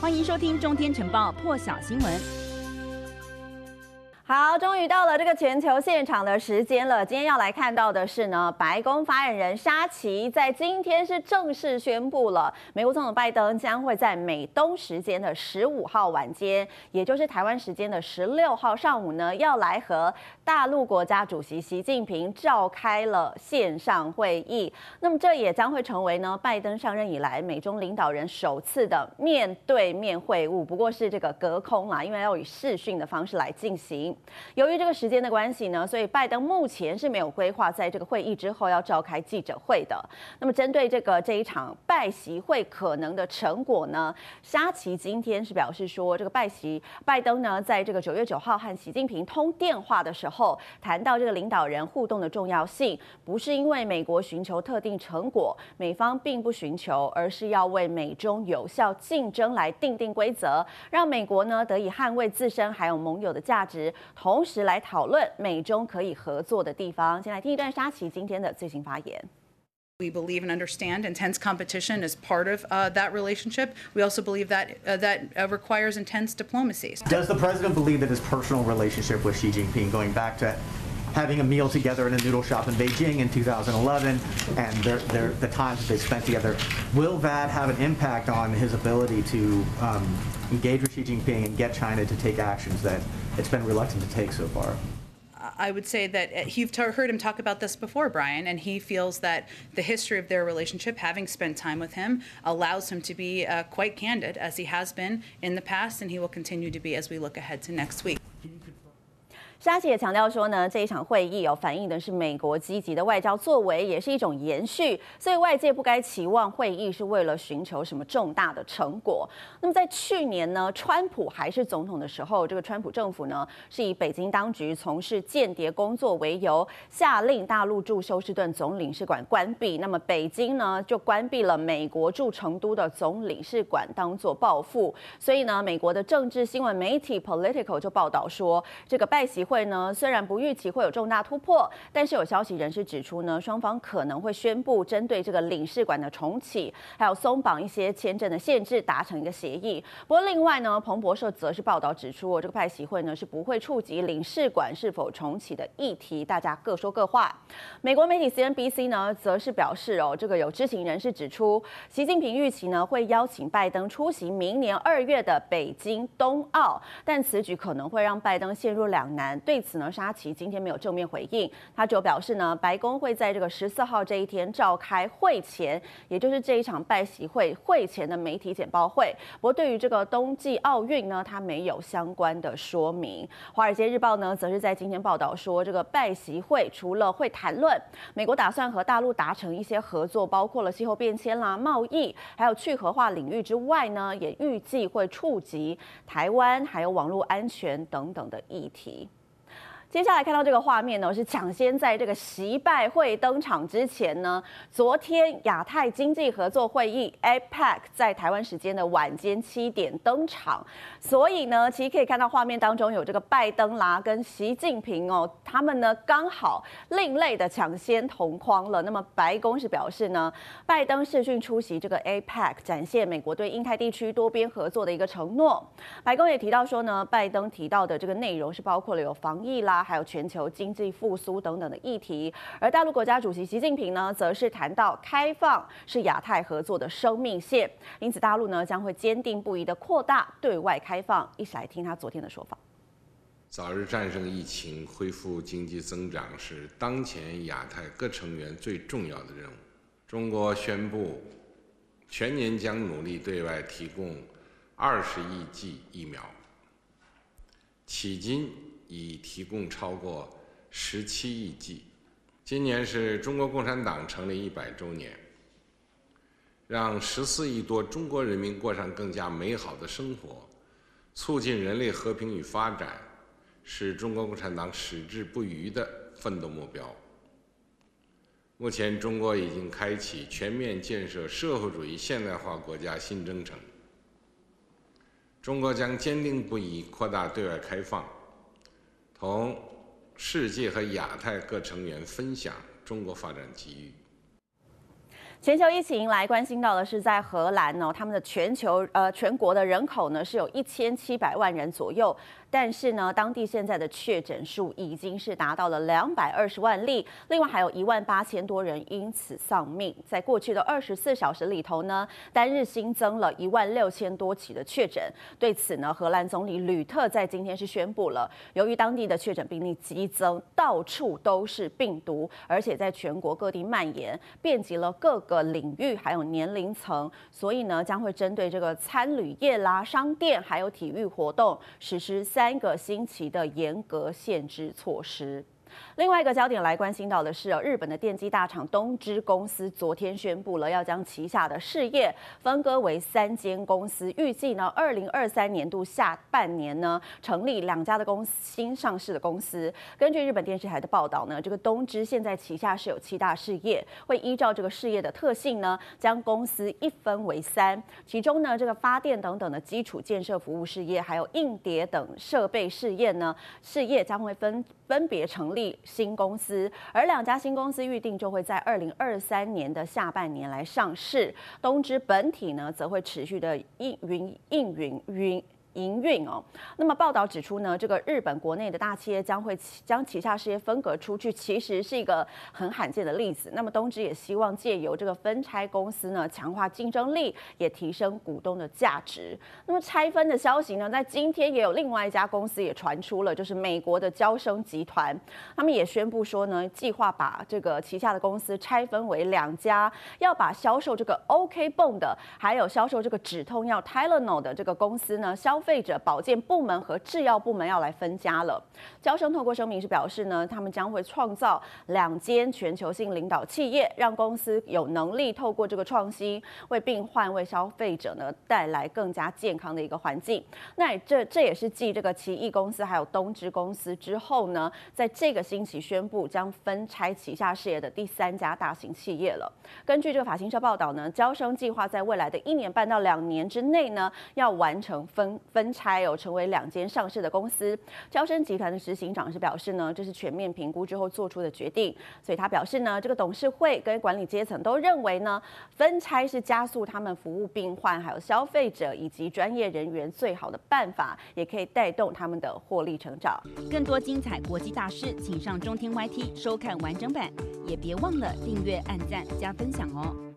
欢迎收听《中天晨报》破晓新闻。好，终于到了这个全球现场的时间了。今天要来看到的是呢，白宫发言人沙奇在今天是正式宣布了，美国总统拜登将会在美东时间的十五号晚间，也就是台湾时间的十六号上午呢，要来和大陆国家主席习近平召开了线上会议。那么这也将会成为呢，拜登上任以来美中领导人首次的面对面会晤，不过是这个隔空啊，因为要以视讯的方式来进行。由于这个时间的关系呢，所以拜登目前是没有规划在这个会议之后要召开记者会的。那么针对这个这一场拜习会可能的成果呢，沙奇今天是表示说，这个拜习拜登呢，在这个九月九号和习近平通电话的时候，谈到这个领导人互动的重要性，不是因为美国寻求特定成果，美方并不寻求，而是要为美中有效竞争来定定规则，让美国呢得以捍卫自身还有盟友的价值。同时来讨论美中可以合作的地方。先来听一段沙奇今天的最新发言。We believe and understand intense competition is part of uh, that relationship. We also believe that uh, that uh, requires intense diplomacy. Does the president believe that his personal relationship with Xi Jinping, going back to having a meal together in a noodle shop in Beijing in 2011, and their, their, the times that they spent together, will that have an impact on his ability to um, engage with Xi Jinping and get China to take actions that it's been reluctant to take so far? I would say that you've heard him talk about this before, Brian, and he feels that the history of their relationship, having spent time with him, allows him to be uh, quite candid, as he has been in the past, and he will continue to be as we look ahead to next week. 沙奇也强调说呢，这一场会议有反映的是美国积极的外交作为，也是一种延续，所以外界不该期望会议是为了寻求什么重大的成果。那么在去年呢，川普还是总统的时候，这个川普政府呢是以北京当局从事间谍工作为由，下令大陆驻休斯顿总领事馆关闭。那么北京呢就关闭了美国驻成都的总领事馆，当做报复。所以呢，美国的政治新闻媒体 Political 就报道说，这个拜习会呢，虽然不预期会有重大突破，但是有消息人士指出呢，双方可能会宣布针对这个领事馆的重启，还有松绑一些签证的限制，达成一个协议。不过另外呢，彭博社则是报道指出，这个拜习会呢是不会触及领事馆是否重启的议题，大家各说各话。美国媒体 CNBC 呢则是表示哦，这个有知情人士指出，习近平预期呢会邀请拜登出席明年二月的北京冬奥，但此举可能会让拜登陷入两难。对此呢，沙奇今天没有正面回应，他就表示呢，白宫会在这个十四号这一天召开会前，也就是这一场拜习会会前的媒体简报会。不过对于这个冬季奥运呢，他没有相关的说明。华尔街日报呢，则是在今天报道说，这个拜习会除了会谈论美国打算和大陆达成一些合作，包括了气候变迁啦、贸易，还有去核化领域之外呢，也预计会触及台湾还有网络安全等等的议题。接下来看到这个画面呢，是抢先在这个习拜会登场之前呢，昨天亚太经济合作会议 APEC 在台湾时间的晚间七点登场，所以呢，其实可以看到画面当中有这个拜登啦跟习近平哦，他们呢刚好另类的抢先同框了。那么白宫是表示呢，拜登视讯出席这个 APEC，展现美国对印太地区多边合作的一个承诺。白宫也提到说呢，拜登提到的这个内容是包括了有防疫啦。还有全球经济复苏等等的议题，而大陆国家主席习近平呢，则是谈到开放是亚太合作的生命线，因此大陆呢将会坚定不移的扩大对外开放。一起来听他昨天的说法：早日战胜疫情，恢复经济增长是当前亚太各成员最重要的任务。中国宣布，全年将努力对外提供二十亿剂疫苗，迄今。已提供超过十七亿剂。今年是中国共产党成立一百周年，让十四亿多中国人民过上更加美好的生活，促进人类和平与发展，是中国共产党矢志不渝的奋斗目标。目前，中国已经开启全面建设社会主义现代化国家新征程。中国将坚定不移扩大对外开放。同世界和亚太各成员分享中国发展机遇。全球疫情来关心到的是在荷兰呢，他们的全球呃全国的人口呢是有一千七百万人左右。但是呢，当地现在的确诊数已经是达到了两百二十万例，另外还有一万八千多人因此丧命。在过去的二十四小时里头呢，单日新增了一万六千多起的确诊。对此呢，荷兰总理吕特在今天是宣布了，由于当地的确诊病例激增，到处都是病毒，而且在全国各地蔓延，遍及了各个领域还有年龄层，所以呢，将会针对这个餐旅业啦、商店还有体育活动实施。三个星期的严格限制措施。另外一个焦点来关心到的是，日本的电机大厂东芝公司昨天宣布了要将旗下的事业分割为三间公司，预计呢，二零二三年度下半年呢，成立两家的公司新上市的公司。根据日本电视台的报道呢，这个东芝现在旗下是有七大事业，会依照这个事业的特性呢，将公司一分为三，其中呢，这个发电等等的基础建设服务事业，还有硬碟等设备事业呢，事业将会分分别成立。新公司，而两家新公司预定就会在二零二三年的下半年来上市。东芝本体呢，则会持续的运营运营运。营运哦，那么报道指出呢，这个日本国内的大企业将会将旗下事业分割出去，其实是一个很罕见的例子。那么东芝也希望借由这个分拆公司呢，强化竞争力，也提升股东的价值。那么拆分的消息呢，在今天也有另外一家公司也传出了，就是美国的娇生集团，他们也宣布说呢，计划把这个旗下的公司拆分为两家，要把销售这个 OK 泵的，还有销售这个止痛药 Tylenol 的这个公司呢，消费者保健部门和制药部门要来分家了。交生透过声明是表示呢，他们将会创造两间全球性领导企业，让公司有能力透过这个创新，为病患、为消费者呢带来更加健康的一个环境。那这这也是继这个奇异公司还有东芝公司之后呢，在这个星期宣布将分拆旗下事业的第三家大型企业了。根据这个法新社报道呢，交生计划在未来的一年半到两年之内呢，要完成分。分拆有成为两间上市的公司，招生集团的执行长是表示呢，这是全面评估之后做出的决定，所以他表示呢，这个董事会跟管理阶层都认为呢，分拆是加速他们服务病患、还有消费者以及专业人员最好的办法，也可以带动他们的获利成长。更多精彩国际大事，请上中天 YT 收看完整版，也别忘了订阅、按赞、加分享哦。